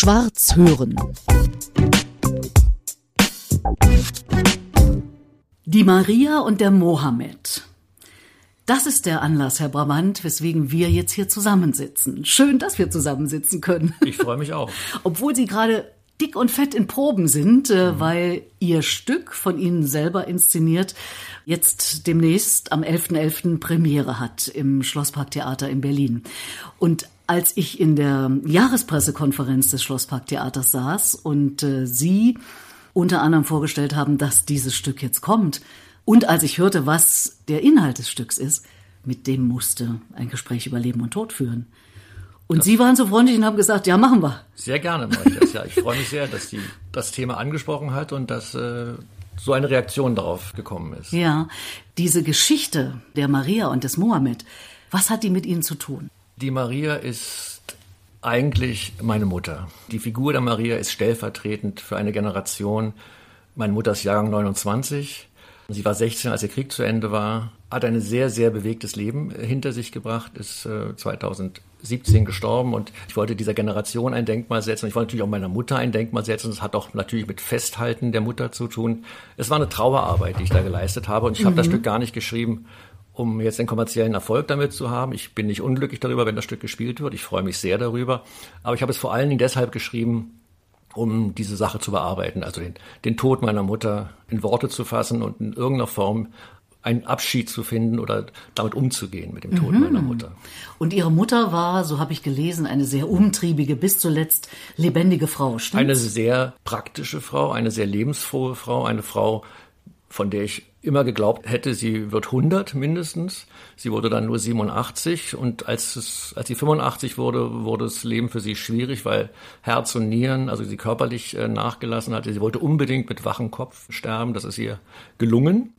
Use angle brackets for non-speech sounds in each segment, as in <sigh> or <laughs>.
Schwarz hören. Die Maria und der Mohammed. Das ist der Anlass, Herr Brabant, weswegen wir jetzt hier zusammensitzen. Schön, dass wir zusammensitzen können. Ich freue mich auch. <laughs> Obwohl Sie gerade dick und fett in Proben sind, äh, mhm. weil Ihr Stück von Ihnen selber inszeniert jetzt demnächst am 11.11. .11. Premiere hat im Schlossparktheater in Berlin. Und als ich in der Jahrespressekonferenz des Schlossparktheaters saß und äh, Sie unter anderem vorgestellt haben, dass dieses Stück jetzt kommt, und als ich hörte, was der Inhalt des Stücks ist, mit dem musste ein Gespräch über Leben und Tod führen. Und das Sie waren so freundlich und haben gesagt, ja, machen wir. Sehr gerne mache ich das, ja. Ich freue mich sehr, dass die das Thema angesprochen hat und dass äh, so eine Reaktion darauf gekommen ist. Ja, diese Geschichte der Maria und des Mohammed, was hat die mit Ihnen zu tun? Die Maria ist eigentlich meine Mutter. Die Figur der Maria ist stellvertretend für eine Generation. Meine Mutter ist Jahrgang 29. Sie war 16, als der Krieg zu Ende war, hat ein sehr, sehr bewegtes Leben hinter sich gebracht, ist äh, 2017 gestorben und ich wollte dieser Generation ein Denkmal setzen. Ich wollte natürlich auch meiner Mutter ein Denkmal setzen. Das hat auch natürlich mit Festhalten der Mutter zu tun. Es war eine Trauerarbeit, die ich da geleistet habe und ich mhm. habe das Stück gar nicht geschrieben, um jetzt den kommerziellen Erfolg damit zu haben. Ich bin nicht unglücklich darüber, wenn das Stück gespielt wird. Ich freue mich sehr darüber. Aber ich habe es vor allen Dingen deshalb geschrieben, um diese Sache zu bearbeiten, also den, den Tod meiner Mutter in Worte zu fassen und in irgendeiner Form einen Abschied zu finden oder damit umzugehen mit dem Tod mhm. meiner Mutter. Und Ihre Mutter war, so habe ich gelesen, eine sehr umtriebige, bis zuletzt lebendige Frau, stimmt's? Eine sehr praktische Frau, eine sehr lebensfrohe Frau, eine Frau, von der ich immer geglaubt hätte, sie wird 100 mindestens. Sie wurde dann nur 87 und als, es, als sie 85 wurde, wurde das Leben für sie schwierig, weil Herz und Nieren, also sie körperlich äh, nachgelassen hatte. Sie wollte unbedingt mit wachem Kopf sterben, das ist ihr gelungen.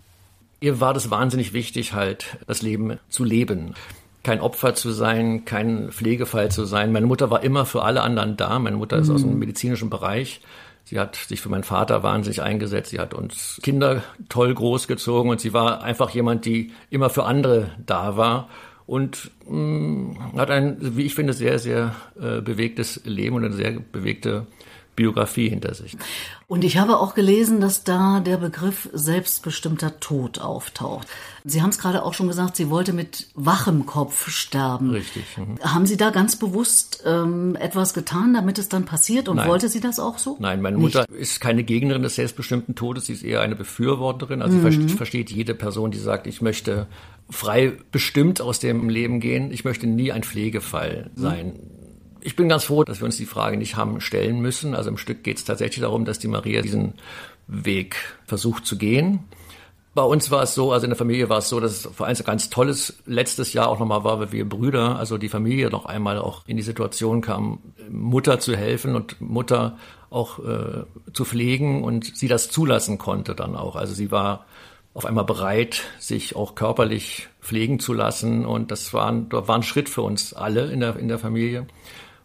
Ihr war das wahnsinnig wichtig, halt das Leben zu leben kein Opfer zu sein, kein Pflegefall zu sein. Meine Mutter war immer für alle anderen da. Meine Mutter ist mhm. aus dem medizinischen Bereich. Sie hat sich für meinen Vater wahnsinnig eingesetzt. Sie hat uns Kinder toll großgezogen und sie war einfach jemand, die immer für andere da war und mh, mm, hat ein, wie ich finde, sehr, sehr äh, bewegtes Leben und eine sehr bewegte Biografie hinter sich. Und ich habe auch gelesen, dass da der Begriff selbstbestimmter Tod auftaucht. Sie haben es gerade auch schon gesagt, sie wollte mit wachem Kopf sterben. Richtig. Mhm. Haben Sie da ganz bewusst ähm, etwas getan, damit es dann passiert? Und Nein. wollte sie das auch so? Nein, meine Mutter Nicht. ist keine Gegnerin des selbstbestimmten Todes, sie ist eher eine Befürworterin. Also mhm. sie versteht jede Person, die sagt, ich möchte frei bestimmt aus dem Leben gehen. Ich möchte nie ein Pflegefall mhm. sein. Mhm ich bin ganz froh, dass wir uns die Frage nicht haben stellen müssen. Also im Stück geht es tatsächlich darum, dass die Maria diesen Weg versucht zu gehen. Bei uns war es so, also in der Familie war es so, dass es vor allem ein ganz tolles letztes Jahr auch nochmal war, weil wir Brüder, also die Familie noch einmal auch in die Situation kam, Mutter zu helfen und Mutter auch äh, zu pflegen und sie das zulassen konnte dann auch. Also sie war auf einmal bereit, sich auch körperlich pflegen zu lassen und das war, ein, war ein Schritt für uns alle in der, in der Familie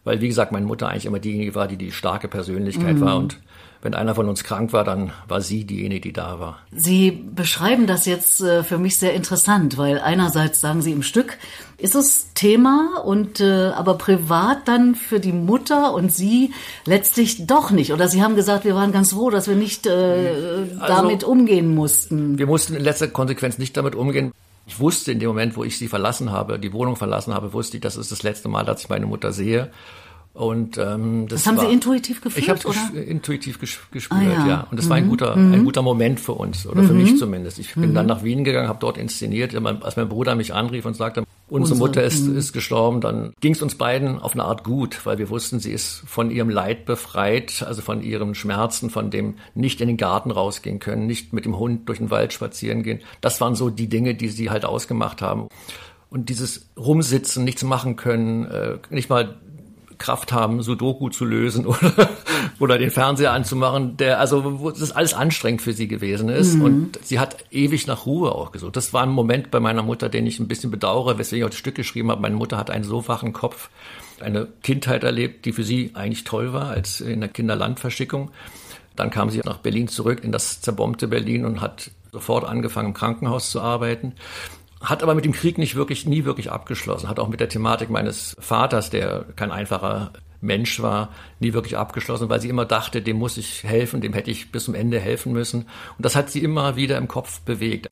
weil wie gesagt, meine Mutter eigentlich immer diejenige war, die die starke Persönlichkeit mhm. war und wenn einer von uns krank war, dann war sie diejenige, die da war. Sie beschreiben das jetzt äh, für mich sehr interessant, weil einerseits sagen Sie im Stück, ist es Thema und äh, aber privat dann für die Mutter und Sie letztlich doch nicht. Oder Sie haben gesagt, wir waren ganz froh, dass wir nicht äh, also, damit umgehen mussten. Wir mussten in letzter Konsequenz nicht damit umgehen. Ich wusste in dem Moment, wo ich sie verlassen habe, die Wohnung verlassen habe, wusste ich, das ist das letzte Mal, dass ich meine Mutter sehe. Und ähm, das, das haben war, Sie intuitiv gefühlt? Ich habe es intuitiv gespürt, ah, ja. ja. Und das mhm. war ein mhm. guter, mhm. ein guter Moment für uns oder mhm. für mich mhm. zumindest. Ich bin dann mhm. nach Wien gegangen, habe dort inszeniert. Als mein Bruder mich anrief und sagte, unsere, Mutter ist, ist gestorben, dann ging es uns beiden auf eine Art gut, weil wir wussten, sie ist von ihrem Leid befreit, also von ihren Schmerzen, von dem nicht in den Garten rausgehen können, nicht mit dem Hund durch den Wald spazieren gehen. Das waren so die Dinge, die sie halt ausgemacht haben. Und dieses Rumsitzen, nichts machen können, äh, nicht mal Kraft haben, Sudoku zu lösen <laughs> oder, oder den Fernseher anzumachen, der, also, wo das alles anstrengend für sie gewesen ist. Mhm. Und sie hat ewig nach Ruhe auch gesucht. Das war ein Moment bei meiner Mutter, den ich ein bisschen bedauere, weswegen ich auch das Stück geschrieben habe. Meine Mutter hat einen so wachen Kopf, eine Kindheit erlebt, die für sie eigentlich toll war, als in der Kinderlandverschickung. Dann kam sie nach Berlin zurück, in das zerbombte Berlin und hat sofort angefangen, im Krankenhaus zu arbeiten hat aber mit dem Krieg nicht wirklich, nie wirklich abgeschlossen. Hat auch mit der Thematik meines Vaters, der kein einfacher Mensch war, nie wirklich abgeschlossen, weil sie immer dachte, dem muss ich helfen, dem hätte ich bis zum Ende helfen müssen. Und das hat sie immer wieder im Kopf bewegt.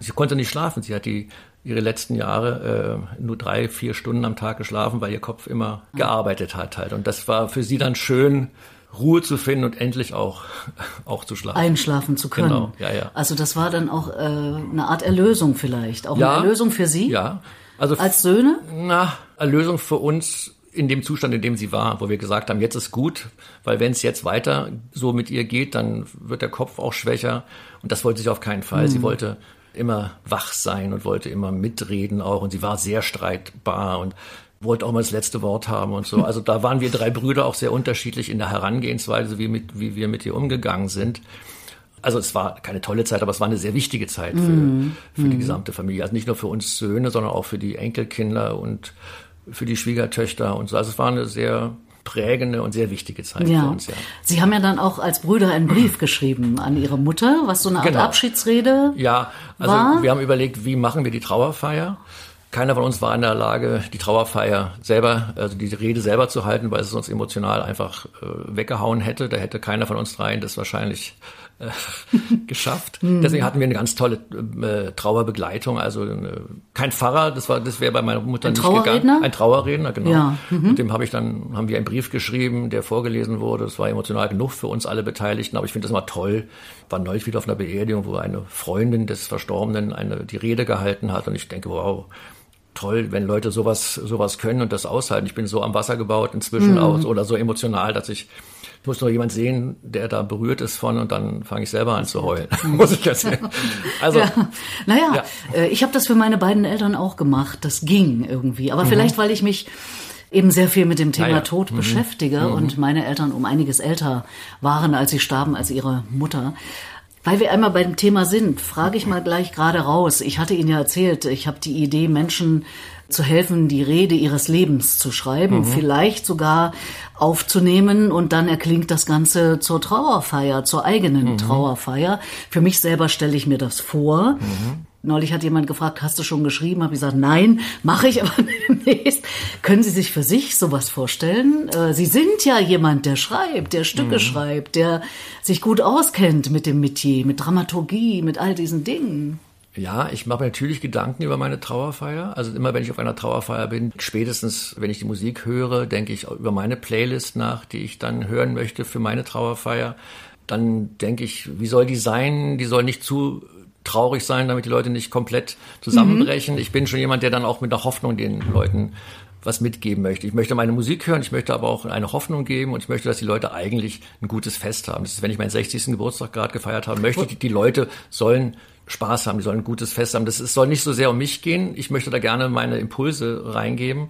Sie konnte nicht schlafen. Sie hat die ihre letzten Jahre äh, nur drei, vier Stunden am Tag geschlafen, weil ihr Kopf immer gearbeitet hat halt. Und das war für sie dann schön, Ruhe zu finden und endlich auch, <laughs> auch zu schlafen. Einschlafen zu können. Genau, ja, ja. Also das war dann auch äh, eine Art Erlösung vielleicht. Auch ja, eine Erlösung für Sie? Ja. Also als Söhne? Na, Erlösung für uns in dem Zustand, in dem sie war, wo wir gesagt haben, jetzt ist gut, weil wenn es jetzt weiter so mit ihr geht, dann wird der Kopf auch schwächer. Und das wollte sie auf keinen Fall. Mhm. Sie wollte immer wach sein und wollte immer mitreden auch. Und sie war sehr streitbar und wollte auch mal das letzte Wort haben und so. <laughs> Also da waren wir drei Brüder auch sehr unterschiedlich in der Herangehensweise, wie, mit, wie wir mit ihr umgegangen sind. Also es war keine tolle Zeit, aber es war eine sehr wichtige Zeit für, mm. für die mhm. gesamte Familie. Also nicht nur für uns Söhne, sondern auch für die Enkelkinder und für die Schwiegertöchter und so. Also es war eine sehr prägende und sehr wichtige Zeit ja. für uns. Ja. Sie haben ja dann auch als Brüder einen Brief <clears throat> geschrieben an Ihre Mutter, was so eine Art genau. Abschiedsrede Ja, also war. wir haben überlegt, wie machen wir die Trauerfeier? Keiner von uns war in der Lage, die Trauerfeier selber, also die Rede selber zu halten, weil es uns emotional einfach äh, weggehauen hätte. Da hätte keiner von uns dreien das wahrscheinlich äh, <laughs> geschafft. Mhm. <laughs> Deswegen hatten wir eine ganz tolle äh, Trauerbegleitung. Also äh, kein Pfarrer, das war, das wäre bei meiner Mutter ein nicht gegangen. Ein Trauerredner, genau. Ja. Mhm. Und dem habe ich dann, haben wir einen Brief geschrieben, der vorgelesen wurde. Das war emotional genug für uns alle Beteiligten. Aber ich finde das immer toll. War neulich wieder auf einer Beerdigung, wo eine Freundin des Verstorbenen eine die Rede gehalten hat. Und ich denke, wow toll, wenn Leute sowas, sowas können und das aushalten. Ich bin so am Wasser gebaut inzwischen mhm. auch oder so emotional, dass ich, ich muss nur jemand sehen, der da berührt ist von und dann fange ich selber an zu heulen. <laughs> muss ich sehen. Also, ja. naja, ja. Äh, ich habe das für meine beiden Eltern auch gemacht. Das ging irgendwie. Aber mhm. vielleicht, weil ich mich eben sehr viel mit dem Thema ja, Tod mhm. beschäftige mhm. und meine Eltern um einiges älter waren, als sie starben, als ihre Mutter. Weil wir einmal beim Thema sind, frage ich mal gleich gerade raus. Ich hatte Ihnen ja erzählt, ich habe die Idee, Menschen zu helfen, die Rede ihres Lebens zu schreiben, mhm. vielleicht sogar aufzunehmen und dann erklingt das Ganze zur Trauerfeier, zur eigenen mhm. Trauerfeier. Für mich selber stelle ich mir das vor. Mhm. Neulich hat jemand gefragt, hast du schon geschrieben? Habe ich gesagt, nein, mache ich aber <laughs> demnächst. Können Sie sich für sich sowas vorstellen? Äh, Sie sind ja jemand, der schreibt, der Stücke mhm. schreibt, der sich gut auskennt mit dem Metier, mit Dramaturgie, mit all diesen Dingen. Ja, ich mache mir natürlich Gedanken über meine Trauerfeier. Also immer, wenn ich auf einer Trauerfeier bin, spätestens, wenn ich die Musik höre, denke ich über meine Playlist nach, die ich dann hören möchte für meine Trauerfeier. Dann denke ich, wie soll die sein? Die soll nicht zu traurig sein, damit die Leute nicht komplett zusammenbrechen. Mhm. Ich bin schon jemand, der dann auch mit einer Hoffnung den Leuten was mitgeben möchte. Ich möchte meine Musik hören, ich möchte aber auch eine Hoffnung geben und ich möchte, dass die Leute eigentlich ein gutes Fest haben. Das ist, wenn ich meinen 60. Geburtstag gerade gefeiert habe, möchte ich, die Leute sollen Spaß haben, die sollen ein gutes Fest haben. Das ist, soll nicht so sehr um mich gehen. Ich möchte da gerne meine Impulse reingeben.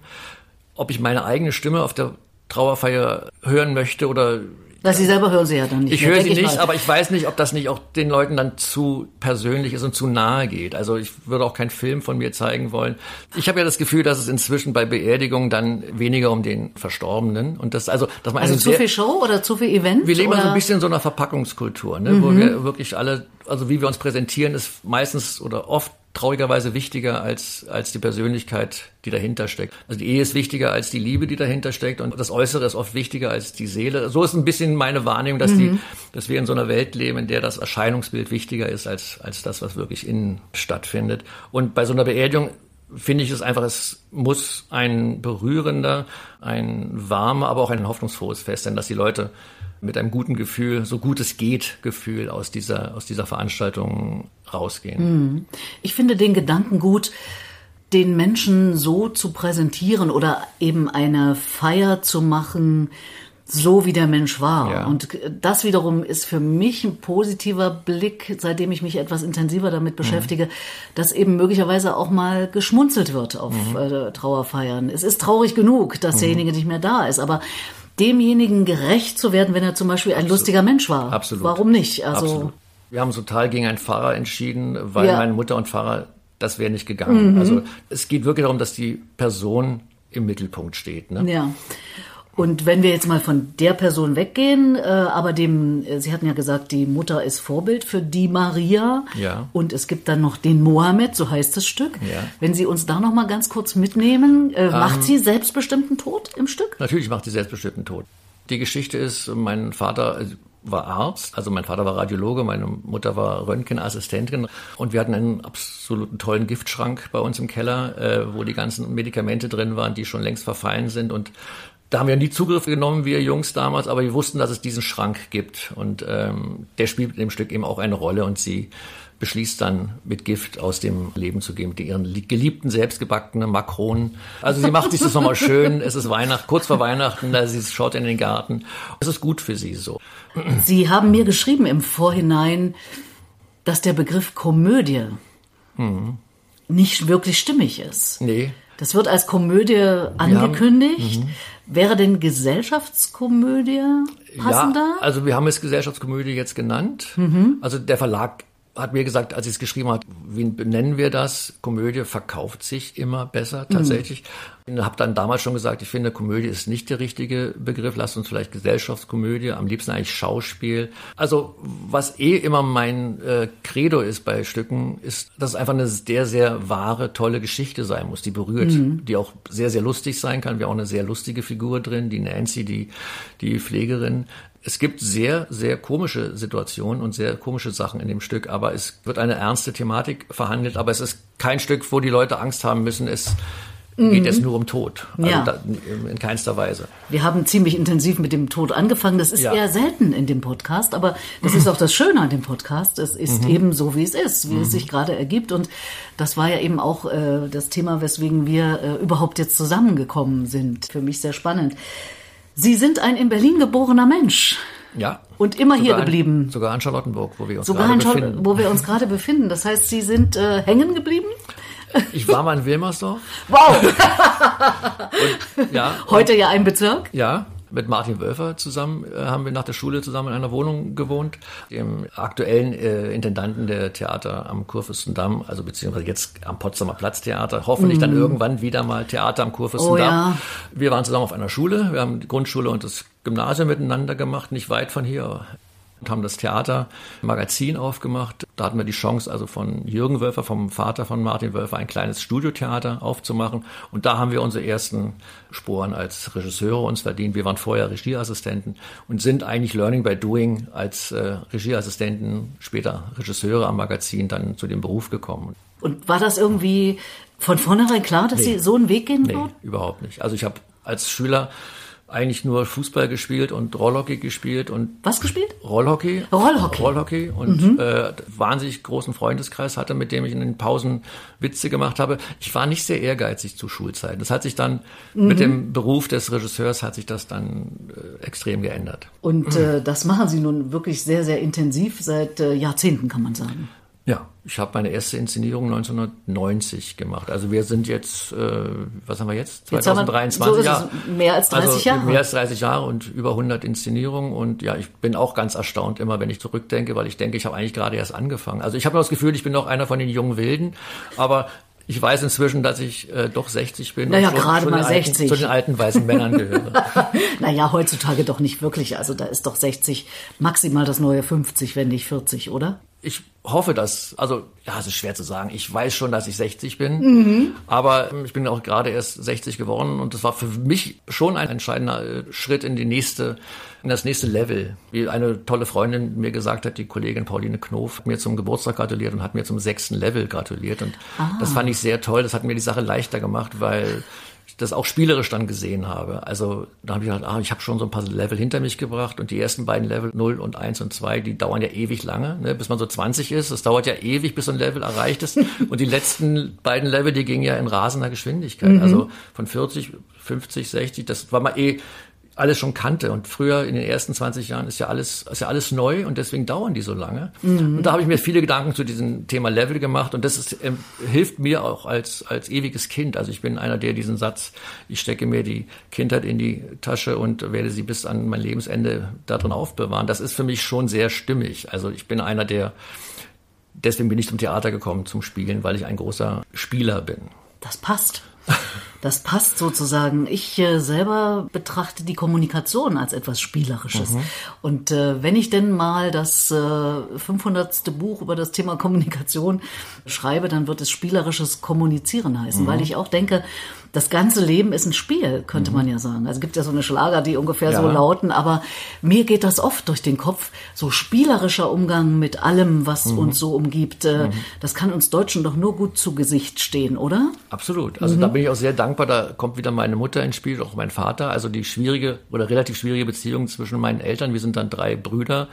Ob ich meine eigene Stimme auf der Trauerfeier hören möchte oder weil Sie selber hören sie ja dann nicht. Ich höre sie nicht, mal. aber ich weiß nicht, ob das nicht auch den Leuten dann zu persönlich ist und zu nahe geht. Also ich würde auch keinen Film von mir zeigen wollen. Ich habe ja das Gefühl, dass es inzwischen bei Beerdigungen dann weniger um den Verstorbenen und das also, dass man also zu viel Show oder zu viel Event? Wir leben oder? so ein bisschen in so einer Verpackungskultur, ne, mhm. wo wir wirklich alle, also wie wir uns präsentieren, ist meistens oder oft traurigerweise wichtiger als, als die Persönlichkeit, die dahinter steckt. Also die Ehe ist wichtiger als die Liebe, die dahinter steckt und das Äußere ist oft wichtiger als die Seele. So ist ein bisschen meine Wahrnehmung, dass, mhm. die, dass wir in so einer Welt leben, in der das Erscheinungsbild wichtiger ist als, als das, was wirklich innen stattfindet. Und bei so einer Beerdigung finde ich es einfach, es muss ein berührender, ein warmer, aber auch ein hoffnungsvolles Fest sein, dass die Leute mit einem guten Gefühl, so gut es geht, Gefühl aus dieser, aus dieser Veranstaltung rausgehen. Hm. Ich finde den Gedanken gut, den Menschen so zu präsentieren oder eben eine Feier zu machen, so wie der Mensch war. Ja. Und das wiederum ist für mich ein positiver Blick, seitdem ich mich etwas intensiver damit beschäftige, mhm. dass eben möglicherweise auch mal geschmunzelt wird auf mhm. äh, Trauerfeiern. Es ist traurig genug, dass mhm. derjenige nicht mehr da ist, aber demjenigen gerecht zu werden, wenn er zum Beispiel ein Absolut. lustiger Mensch war. Absolut. Warum nicht? Also Absolut. Wir haben total gegen einen Pfarrer entschieden, weil ja. meine Mutter und Pfarrer, das wäre nicht gegangen. Mhm. Also es geht wirklich darum, dass die Person im Mittelpunkt steht. Ne? Ja. Und wenn wir jetzt mal von der Person weggehen, äh, aber dem, äh, Sie hatten ja gesagt, die Mutter ist Vorbild für die Maria. Ja. Und es gibt dann noch den Mohammed, so heißt das Stück. Ja. Wenn Sie uns da noch mal ganz kurz mitnehmen, äh, macht sie selbstbestimmten Tod im Stück? Natürlich macht sie selbstbestimmten Tod. Die Geschichte ist, mein Vater war Arzt, also mein Vater war Radiologe, meine Mutter war Röntgenassistentin und wir hatten einen absoluten tollen Giftschrank bei uns im Keller, äh, wo die ganzen Medikamente drin waren, die schon längst verfallen sind und da haben wir nie Zugriff genommen, wir Jungs damals, aber wir wussten, dass es diesen Schrank gibt. Und ähm, der spielt in dem Stück eben auch eine Rolle und sie beschließt dann mit Gift aus dem Leben zu gehen, mit ihren geliebten, selbstgebackenen Makronen. Also sie macht sich das nochmal schön. Es ist Weihnachten, kurz vor Weihnachten, da sie schaut in den Garten. Es ist gut für sie so. Sie haben mir geschrieben im Vorhinein, dass der Begriff Komödie mhm. nicht wirklich stimmig ist. Nee. Das wird als Komödie angekündigt. Haben, mhm. Wäre denn Gesellschaftskomödie passender? Ja, also wir haben es Gesellschaftskomödie jetzt genannt. Mhm. Also der Verlag hat mir gesagt, als ich es geschrieben habe, wie benennen wir das? Komödie verkauft sich immer besser tatsächlich. Mhm. Ich habe dann damals schon gesagt, ich finde, Komödie ist nicht der richtige Begriff. Lasst uns vielleicht Gesellschaftskomödie, am liebsten eigentlich Schauspiel. Also was eh immer mein äh, Credo ist bei Stücken, ist, dass es einfach eine sehr, sehr wahre, tolle Geschichte sein muss, die berührt, mhm. die auch sehr, sehr lustig sein kann. Wir haben auch eine sehr lustige Figur drin, die Nancy, die, die Pflegerin es gibt sehr, sehr komische Situationen und sehr komische Sachen in dem Stück, aber es wird eine ernste Thematik verhandelt, aber es ist kein Stück, wo die Leute Angst haben müssen, es mhm. geht es nur um Tod. Also ja. da, in keinster Weise. Wir haben ziemlich intensiv mit dem Tod angefangen. Das ist ja. eher selten in dem Podcast, aber das ist auch das Schöne an dem Podcast. Es ist mhm. eben so, wie es ist, wie mhm. es sich gerade ergibt. Und das war ja eben auch äh, das Thema, weswegen wir äh, überhaupt jetzt zusammengekommen sind. Für mich sehr spannend. Sie sind ein in Berlin geborener Mensch. Ja. Und immer hier geblieben. In, sogar in Charlottenburg, wo wir uns sogar gerade befinden. Wo wir uns gerade befinden. Das heißt, Sie sind äh, hängen geblieben? Ich war mal in Wilmersdorf. Wow! <laughs> und, ja, Heute ja ein Bezirk? Ja, mit Martin Wölfer zusammen äh, haben wir nach der Schule zusammen in einer Wohnung gewohnt, dem aktuellen äh, Intendanten der Theater am Kurfürstendamm, also beziehungsweise jetzt am Potsdamer Platztheater, hoffentlich mm. dann irgendwann wieder mal Theater am Kurfürstendamm. Oh, ja. Wir waren zusammen auf einer Schule, wir haben die Grundschule und das Gymnasium miteinander gemacht, nicht weit von hier, und haben das Theatermagazin aufgemacht. Da hatten wir die Chance, also von Jürgen Wölfer, vom Vater von Martin Wölfer, ein kleines Studiotheater aufzumachen. Und da haben wir unsere ersten Sporen als Regisseure uns verdient. Wir waren vorher Regieassistenten und sind eigentlich Learning by Doing als äh, Regieassistenten, später Regisseure am Magazin dann zu dem Beruf gekommen. Und war das irgendwie von vornherein klar, dass nee. Sie so einen Weg gehen nee, würden? überhaupt nicht. Also ich habe als Schüler eigentlich nur Fußball gespielt und Rollhockey gespielt und was gespielt? Rollhockey. Rollhockey. Rollhockey und mhm. äh, wahnsinnig großen Freundeskreis hatte, mit dem ich in den Pausen Witze gemacht habe. Ich war nicht sehr ehrgeizig zu Schulzeiten. Das hat sich dann mhm. mit dem Beruf des Regisseurs hat sich das dann äh, extrem geändert. Und äh, das machen Sie nun wirklich sehr sehr intensiv seit äh, Jahrzehnten, kann man sagen. Ja, ich habe meine erste Inszenierung 1990 gemacht. Also wir sind jetzt, äh, was haben wir jetzt? 2023 jetzt wir, so Mehr als 30 also Jahre. Mehr als 30 Jahre und über 100 Inszenierungen. Und ja, ich bin auch ganz erstaunt immer, wenn ich zurückdenke, weil ich denke, ich habe eigentlich gerade erst angefangen. Also ich habe das Gefühl, ich bin noch einer von den jungen Wilden. Aber ich weiß inzwischen, dass ich äh, doch 60 bin. Naja, gerade mal 60. Alten, zu den alten weißen Männern gehöre. <laughs> naja, heutzutage doch nicht wirklich. Also da ist doch 60 maximal das neue 50, wenn nicht 40, oder? Ich hoffe, dass, also ja, es ist schwer zu sagen. Ich weiß schon, dass ich 60 bin, mhm. aber ich bin auch gerade erst 60 geworden und das war für mich schon ein entscheidender äh, Schritt in die nächste, in das nächste Level. Wie eine tolle Freundin mir gesagt hat, die Kollegin Pauline Knof, hat mir zum Geburtstag gratuliert und hat mir zum sechsten Level gratuliert und ah. das fand ich sehr toll. Das hat mir die Sache leichter gemacht, weil das auch spielerisch dann gesehen habe. Also da habe ich halt, ah, ich habe schon so ein paar Level hinter mich gebracht und die ersten beiden Level 0 und 1 und 2, die dauern ja ewig lange, ne, bis man so 20 ist. Das dauert ja ewig, bis so ein Level erreicht ist. <laughs> und die letzten beiden Level, die gingen ja in rasender Geschwindigkeit. Mhm. Also von 40, 50, 60, das war mal eh alles schon kannte. Und früher in den ersten 20 Jahren ist ja alles, ist ja alles neu und deswegen dauern die so lange. Mhm. Und da habe ich mir viele Gedanken zu diesem Thema Level gemacht und das ist, äh, hilft mir auch als, als ewiges Kind. Also ich bin einer, der diesen Satz, ich stecke mir die Kindheit in die Tasche und werde sie bis an mein Lebensende darin aufbewahren. Das ist für mich schon sehr stimmig. Also ich bin einer, der, deswegen bin ich zum Theater gekommen, zum Spielen, weil ich ein großer Spieler bin. Das passt. <laughs> Das passt sozusagen. Ich äh, selber betrachte die Kommunikation als etwas Spielerisches. Mhm. Und äh, wenn ich denn mal das äh, 500. Buch über das Thema Kommunikation schreibe, dann wird es spielerisches Kommunizieren heißen, mhm. weil ich auch denke, das ganze Leben ist ein Spiel, könnte mhm. man ja sagen. Also es gibt ja so eine Schlager, die ungefähr ja. so lauten, aber mir geht das oft durch den Kopf, so spielerischer Umgang mit allem, was mhm. uns so umgibt. Äh, mhm. Das kann uns Deutschen doch nur gut zu Gesicht stehen, oder? Absolut. Also da bin ich auch sehr dankbar. Da kommt wieder meine Mutter ins Spiel, auch mein Vater. Also die schwierige oder relativ schwierige Beziehung zwischen meinen Eltern. Wir sind dann drei Brüder,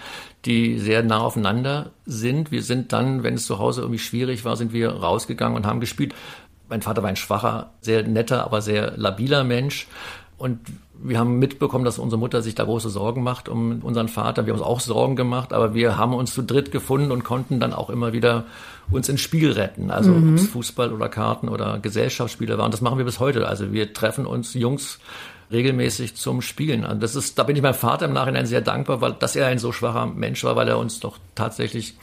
die sehr nah aufeinander sind. Wir sind dann, wenn es zu Hause irgendwie schwierig war, sind wir rausgegangen und haben gespielt. Mein Vater war ein schwacher, sehr netter, aber sehr labiler Mensch. Und wir haben mitbekommen, dass unsere Mutter sich da große Sorgen macht um unseren Vater. Wir haben uns auch Sorgen gemacht, aber wir haben uns zu dritt gefunden und konnten dann auch immer wieder uns ins Spiel retten. Also mhm. ob es Fußball oder Karten oder Gesellschaftsspiele waren. Das machen wir bis heute. Also wir treffen uns Jungs regelmäßig zum Spielen. Also das ist, da bin ich meinem Vater im Nachhinein sehr dankbar, weil dass er ein so schwacher Mensch war, weil er uns doch tatsächlich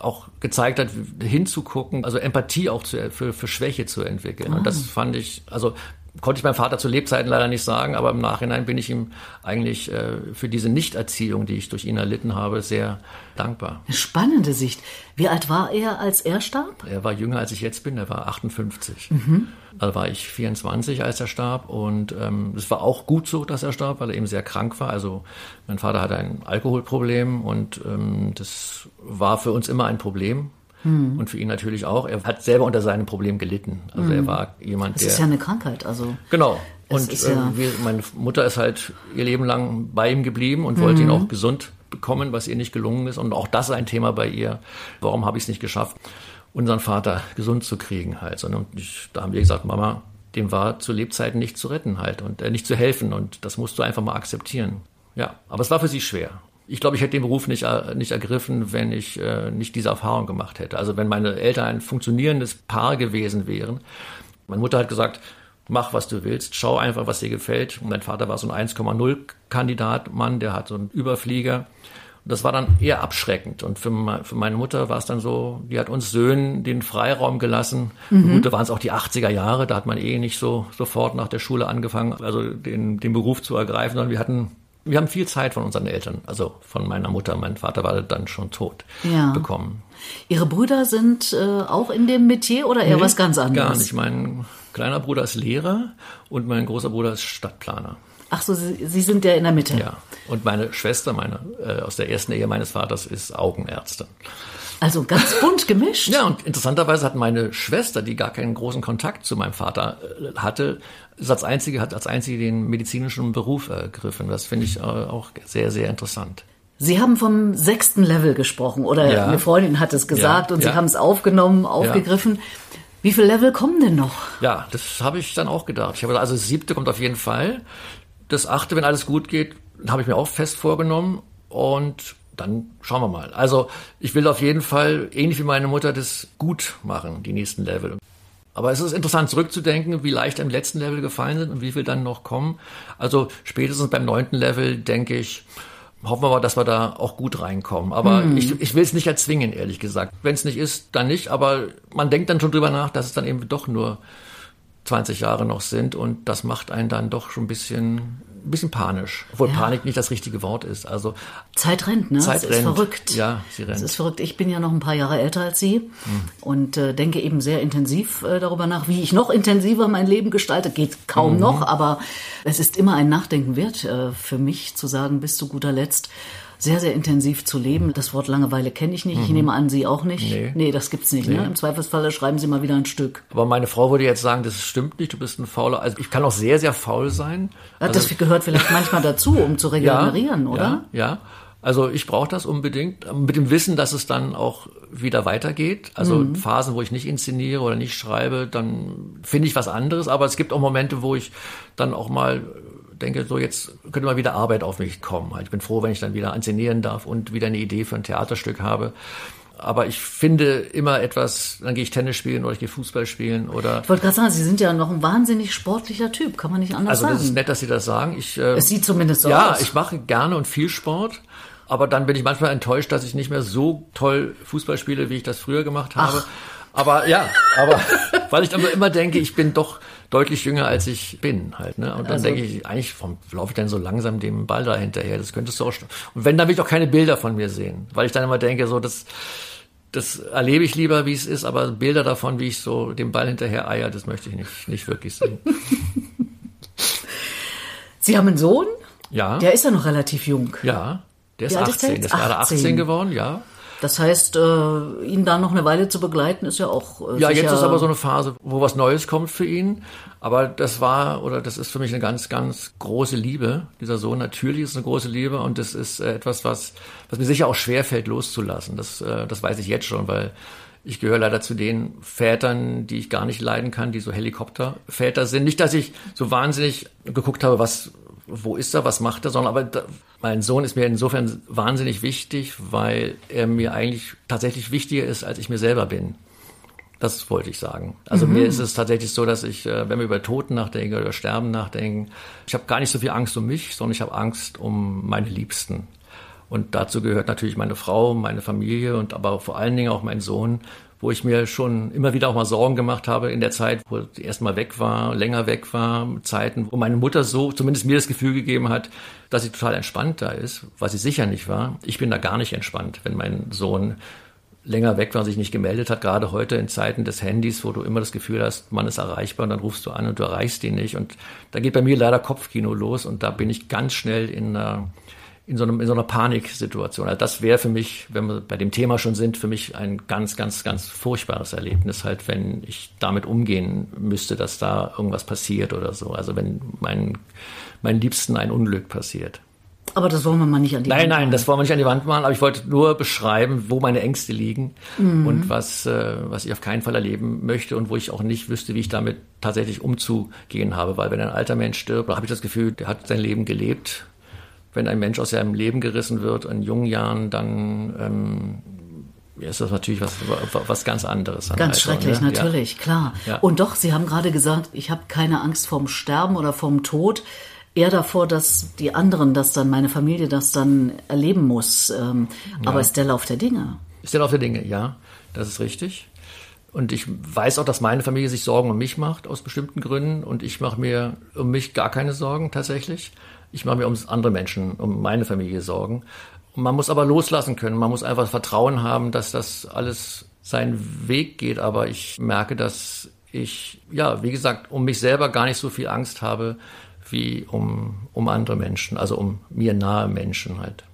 auch gezeigt hat, hinzugucken, also Empathie auch zu, für, für Schwäche zu entwickeln. Ah. Und das fand ich, also konnte ich meinem Vater zu Lebzeiten leider nicht sagen, aber im Nachhinein bin ich ihm eigentlich äh, für diese Nichterziehung, die ich durch ihn erlitten habe, sehr dankbar. Spannende Sicht. Wie alt war er, als er starb? Er war jünger, als ich jetzt bin. Er war 58. Mhm. Da war ich 24, als er starb. Und ähm, es war auch gut so, dass er starb, weil er eben sehr krank war. Also mein Vater hatte ein Alkoholproblem und ähm, das war für uns immer ein Problem. Hm. Und für ihn natürlich auch. Er hat selber unter seinem Problem gelitten. Also hm. er war jemand, das der. Das ist ja eine Krankheit, also. Genau. Und äh, ja wir, meine Mutter ist halt ihr Leben lang bei ihm geblieben und wollte ihn hm. auch gesund bekommen, was ihr nicht gelungen ist. Und auch das ist ein Thema bei ihr. Warum habe ich es nicht geschafft, unseren Vater gesund zu kriegen halt? Sondern ich, da haben wir gesagt, Mama, dem war zu Lebzeiten nicht zu retten halt und äh, nicht zu helfen. Und das musst du einfach mal akzeptieren. Ja, aber es war für sie schwer ich glaube, ich hätte den Beruf nicht, äh, nicht ergriffen, wenn ich äh, nicht diese Erfahrung gemacht hätte. Also wenn meine Eltern ein funktionierendes Paar gewesen wären. Meine Mutter hat gesagt, mach, was du willst, schau einfach, was dir gefällt. Und mein Vater war so ein 1,0 Kandidat, Mann, der hat so einen Überflieger. Und das war dann eher abschreckend. Und für, für meine Mutter war es dann so, die hat uns Söhnen den Freiraum gelassen. Mhm. Gut, da waren es auch die 80er Jahre, da hat man eh nicht so sofort nach der Schule angefangen, also den, den Beruf zu ergreifen, sondern wir hatten wir haben viel Zeit von unseren Eltern, also von meiner Mutter, mein Vater war dann schon tot, ja. bekommen. Ihre Brüder sind äh, auch in dem Metier oder eher nee, was ganz anderes? Gar nicht. Mein kleiner Bruder ist Lehrer und mein großer Bruder ist Stadtplaner. Ach so, Sie, Sie sind ja in der Mitte. Ja. Und meine Schwester, meine äh, aus der ersten Ehe meines Vaters, ist Augenärztin. Also ganz bunt gemischt. ja, und interessanterweise hat meine Schwester, die gar keinen großen Kontakt zu meinem Vater äh, hatte, als einzige, hat als einzige den medizinischen Beruf ergriffen. Das finde ich äh, auch sehr, sehr interessant. Sie haben vom sechsten Level gesprochen oder ja. eine Freundin hat es gesagt ja, und Sie ja. haben es aufgenommen, aufgegriffen. Wie viele Level kommen denn noch? Ja, das habe ich dann auch gedacht. Ich habe also das siebte kommt auf jeden Fall. Das achte, wenn alles gut geht, habe ich mir auch fest vorgenommen. Und dann schauen wir mal. Also ich will auf jeden Fall, ähnlich wie meine Mutter, das gut machen, die nächsten Level. Aber es ist interessant zurückzudenken, wie leicht im letzten Level gefallen sind und wie viel dann noch kommen. Also spätestens beim neunten Level denke ich, hoffen wir mal, dass wir da auch gut reinkommen. Aber hm. ich, ich will es nicht erzwingen, ehrlich gesagt. Wenn es nicht ist, dann nicht. Aber man denkt dann schon drüber nach, dass es dann eben doch nur 20 Jahre noch sind und das macht einen dann doch schon ein bisschen ein bisschen panisch, obwohl ja. Panik nicht das richtige Wort ist. Also Zeit rennt, ne? Zeit das rennt. ist verrückt. Ja, sie rennt. Es ist verrückt. Ich bin ja noch ein paar Jahre älter als Sie mhm. und äh, denke eben sehr intensiv äh, darüber nach, wie ich noch intensiver mein Leben gestalte. Geht kaum mhm. noch, aber es ist immer ein Nachdenken wert äh, für mich zu sagen, bis zu guter Letzt sehr, sehr intensiv zu leben. Das Wort Langeweile kenne ich nicht. Mhm. Ich nehme an, Sie auch nicht. Nee, nee das gibt's nicht. Ne? Nee. Ne? Im Zweifelsfall schreiben Sie mal wieder ein Stück. Aber meine Frau würde jetzt sagen, das stimmt nicht, du bist ein Fauler. Also ich kann auch sehr, sehr faul sein. Also, das gehört vielleicht manchmal dazu, um zu <laughs> regenerieren, ja, oder? Ja, ja. Also ich brauche das unbedingt, mit dem Wissen, dass es dann auch wieder weitergeht. Also mhm. Phasen, wo ich nicht inszeniere oder nicht schreibe, dann finde ich was anderes. Aber es gibt auch Momente, wo ich dann auch mal denke, so jetzt könnte mal wieder Arbeit auf mich kommen. Ich bin froh, wenn ich dann wieder inszenieren darf und wieder eine Idee für ein Theaterstück habe. Aber ich finde immer etwas, dann gehe ich Tennis spielen oder ich gehe Fußball spielen oder. Ich wollte gerade sagen, Sie sind ja noch ein wahnsinnig sportlicher Typ, kann man nicht anders also, sagen. Also das ist nett, dass Sie das sagen. Ich, äh, es sieht zumindest so ja, aus. Ja, ich mache gerne und viel Sport. Aber dann bin ich manchmal enttäuscht, dass ich nicht mehr so toll Fußball spiele, wie ich das früher gemacht habe. Ach. Aber ja, aber <laughs> weil ich dann immer denke, ich bin doch deutlich jünger als ich bin halt. Ne? Und dann also, denke ich, eigentlich, warum laufe ich denn so langsam dem Ball da hinterher? Das könntest du auch. Und wenn, dann will ich auch keine Bilder von mir sehen, weil ich dann immer denke, so das. Das erlebe ich lieber, wie es ist, aber Bilder davon, wie ich so dem Ball hinterher eier, das möchte ich nicht, nicht wirklich sehen. <laughs> Sie haben einen Sohn? Ja. Der ist ja noch relativ jung. Ja, der ist 18. Der ist gerade 18 geworden, ja. Das heißt, äh, ihn da noch eine Weile zu begleiten, ist ja auch. Äh, ja, jetzt ist aber so eine Phase, wo was Neues kommt für ihn. Aber das war oder das ist für mich eine ganz, ganz große Liebe. Dieser Sohn natürlich ist eine große Liebe und das ist äh, etwas, was, was mir sicher auch schwer fällt loszulassen. Das, äh, das weiß ich jetzt schon, weil ich gehöre leider zu den Vätern, die ich gar nicht leiden kann, die so Helikopterväter sind. Nicht, dass ich so wahnsinnig geguckt habe, was wo ist er, was macht er, sondern aber da, mein Sohn ist mir insofern wahnsinnig wichtig, weil er mir eigentlich tatsächlich wichtiger ist, als ich mir selber bin. Das wollte ich sagen. Also mhm. mir ist es tatsächlich so, dass ich, äh, wenn wir über Toten nachdenken oder über Sterben nachdenken, ich habe gar nicht so viel Angst um mich, sondern ich habe Angst um meine Liebsten. Und dazu gehört natürlich meine Frau, meine Familie und aber vor allen Dingen auch mein Sohn, wo ich mir schon immer wieder auch mal Sorgen gemacht habe in der Zeit, wo sie erstmal weg war, länger weg war, Zeiten, wo meine Mutter so zumindest mir das Gefühl gegeben hat, dass sie total entspannt da ist, was sie sicher nicht war. Ich bin da gar nicht entspannt, wenn mein Sohn länger weg war, sich nicht gemeldet hat, gerade heute in Zeiten des Handys, wo du immer das Gefühl hast, man ist erreichbar und dann rufst du an und du erreichst ihn nicht. Und da geht bei mir leider Kopfkino los und da bin ich ganz schnell in einer in so, einem, in so einer Paniksituation. Also das wäre für mich, wenn wir bei dem Thema schon sind, für mich ein ganz, ganz, ganz furchtbares Erlebnis, halt, wenn ich damit umgehen müsste, dass da irgendwas passiert oder so. Also wenn mein, mein Liebsten ein Unglück passiert. Aber das wollen wir mal nicht an die nein, Wand. Nein, nein, das wollen wir nicht an die Wand malen, aber ich wollte nur beschreiben, wo meine Ängste liegen mhm. und was, äh, was ich auf keinen Fall erleben möchte und wo ich auch nicht wüsste, wie ich damit tatsächlich umzugehen habe. Weil wenn ein alter Mensch stirbt, habe ich das Gefühl, der hat sein Leben gelebt wenn ein Mensch aus seinem Leben gerissen wird in jungen Jahren, dann ähm, ist das natürlich was, was ganz anderes. Ganz Alter, schrecklich, ne? natürlich, ja. klar. Ja. Und doch, Sie haben gerade gesagt, ich habe keine Angst vorm Sterben oder vorm Tod, eher davor, dass die anderen das dann, meine Familie das dann erleben muss. Ähm, ja. Aber ist der Lauf der Dinge. Ist der Lauf der Dinge, ja, das ist richtig. Und ich weiß auch, dass meine Familie sich Sorgen um mich macht, aus bestimmten Gründen. Und ich mache mir um mich gar keine Sorgen tatsächlich. Ich mache mir um andere Menschen, um meine Familie Sorgen. Man muss aber loslassen können. Man muss einfach Vertrauen haben, dass das alles seinen Weg geht. Aber ich merke, dass ich, ja, wie gesagt, um mich selber gar nicht so viel Angst habe wie um, um andere Menschen, also um mir nahe Menschen halt.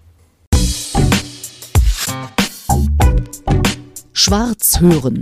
Schwarz hören.